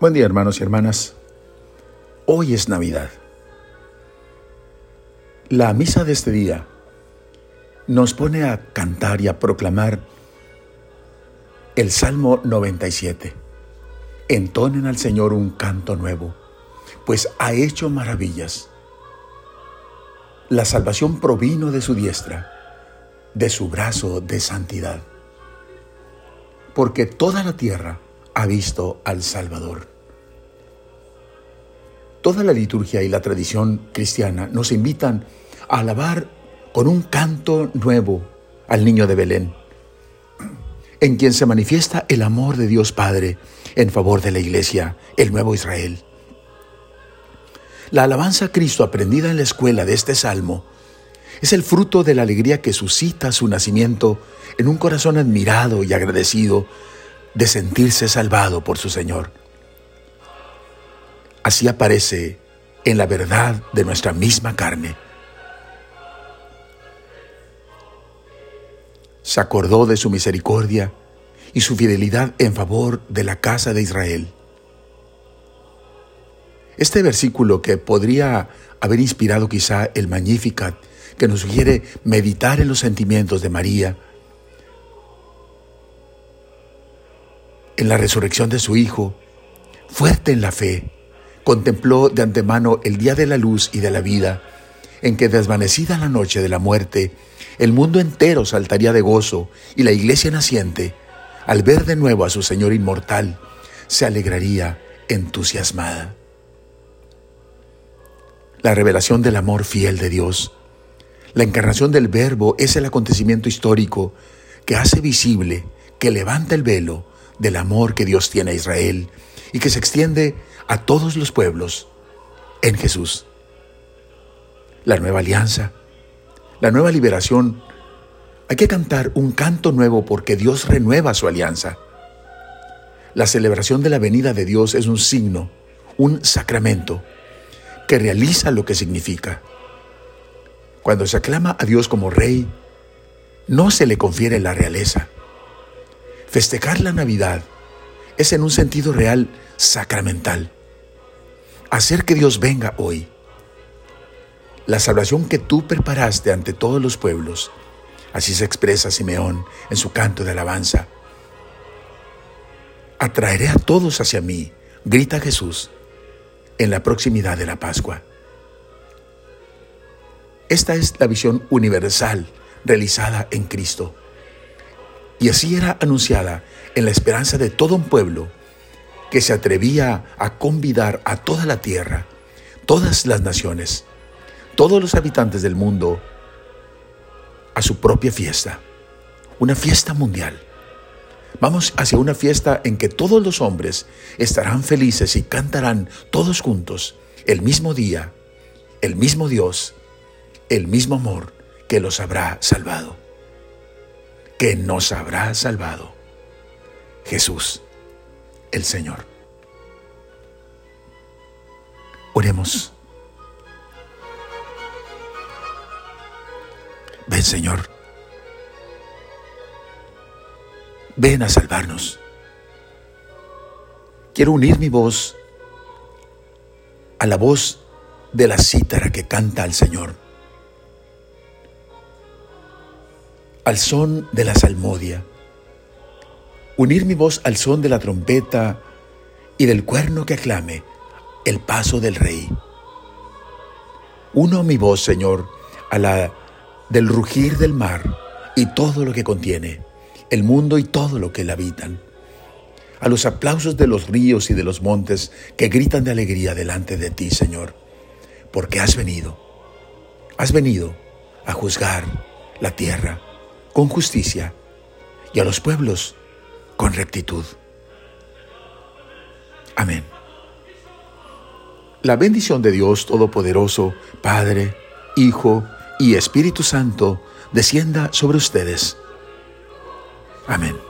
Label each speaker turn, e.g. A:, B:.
A: Buen día hermanos y hermanas. Hoy es Navidad. La misa de este día nos pone a cantar y a proclamar el Salmo 97. Entonen al Señor un canto nuevo, pues ha hecho maravillas. La salvación provino de su diestra, de su brazo de santidad, porque toda la tierra ha visto al Salvador. Toda la liturgia y la tradición cristiana nos invitan a alabar con un canto nuevo al niño de Belén, en quien se manifiesta el amor de Dios Padre en favor de la Iglesia, el nuevo Israel. La alabanza a Cristo aprendida en la escuela de este salmo es el fruto de la alegría que suscita su nacimiento en un corazón admirado y agradecido de sentirse salvado por su Señor. Así aparece en la verdad de nuestra misma carne. Se acordó de su misericordia y su fidelidad en favor de la casa de Israel. Este versículo que podría haber inspirado quizá el Magnificat, que nos sugiere meditar en los sentimientos de María, en la resurrección de su Hijo, fuerte en la fe, contempló de antemano el día de la luz y de la vida, en que desvanecida la noche de la muerte, el mundo entero saltaría de gozo y la iglesia naciente, al ver de nuevo a su Señor inmortal, se alegraría entusiasmada. La revelación del amor fiel de Dios, la encarnación del Verbo es el acontecimiento histórico que hace visible, que levanta el velo del amor que Dios tiene a Israel y que se extiende a todos los pueblos en Jesús. La nueva alianza, la nueva liberación. Hay que cantar un canto nuevo porque Dios renueva su alianza. La celebración de la venida de Dios es un signo, un sacramento que realiza lo que significa. Cuando se aclama a Dios como rey, no se le confiere la realeza, Festejar la Navidad es en un sentido real sacramental. Hacer que Dios venga hoy. La salvación que tú preparaste ante todos los pueblos, así se expresa Simeón en su canto de alabanza. Atraeré a todos hacia mí, grita Jesús, en la proximidad de la Pascua. Esta es la visión universal realizada en Cristo. Y así era anunciada en la esperanza de todo un pueblo que se atrevía a convidar a toda la tierra, todas las naciones, todos los habitantes del mundo a su propia fiesta, una fiesta mundial. Vamos hacia una fiesta en que todos los hombres estarán felices y cantarán todos juntos el mismo día, el mismo Dios, el mismo amor que los habrá salvado que nos habrá salvado. Jesús, el Señor. Oremos. Ven, Señor. Ven a salvarnos. Quiero unir mi voz a la voz de la cítara que canta al Señor al son de la salmodia, unir mi voz al son de la trompeta y del cuerno que aclame el paso del rey. Uno mi voz, Señor, a la del rugir del mar y todo lo que contiene, el mundo y todo lo que le habitan, a los aplausos de los ríos y de los montes que gritan de alegría delante de ti, Señor, porque has venido, has venido a juzgar la tierra con justicia y a los pueblos con rectitud. Amén. La bendición de Dios Todopoderoso, Padre, Hijo y Espíritu Santo, descienda sobre ustedes. Amén.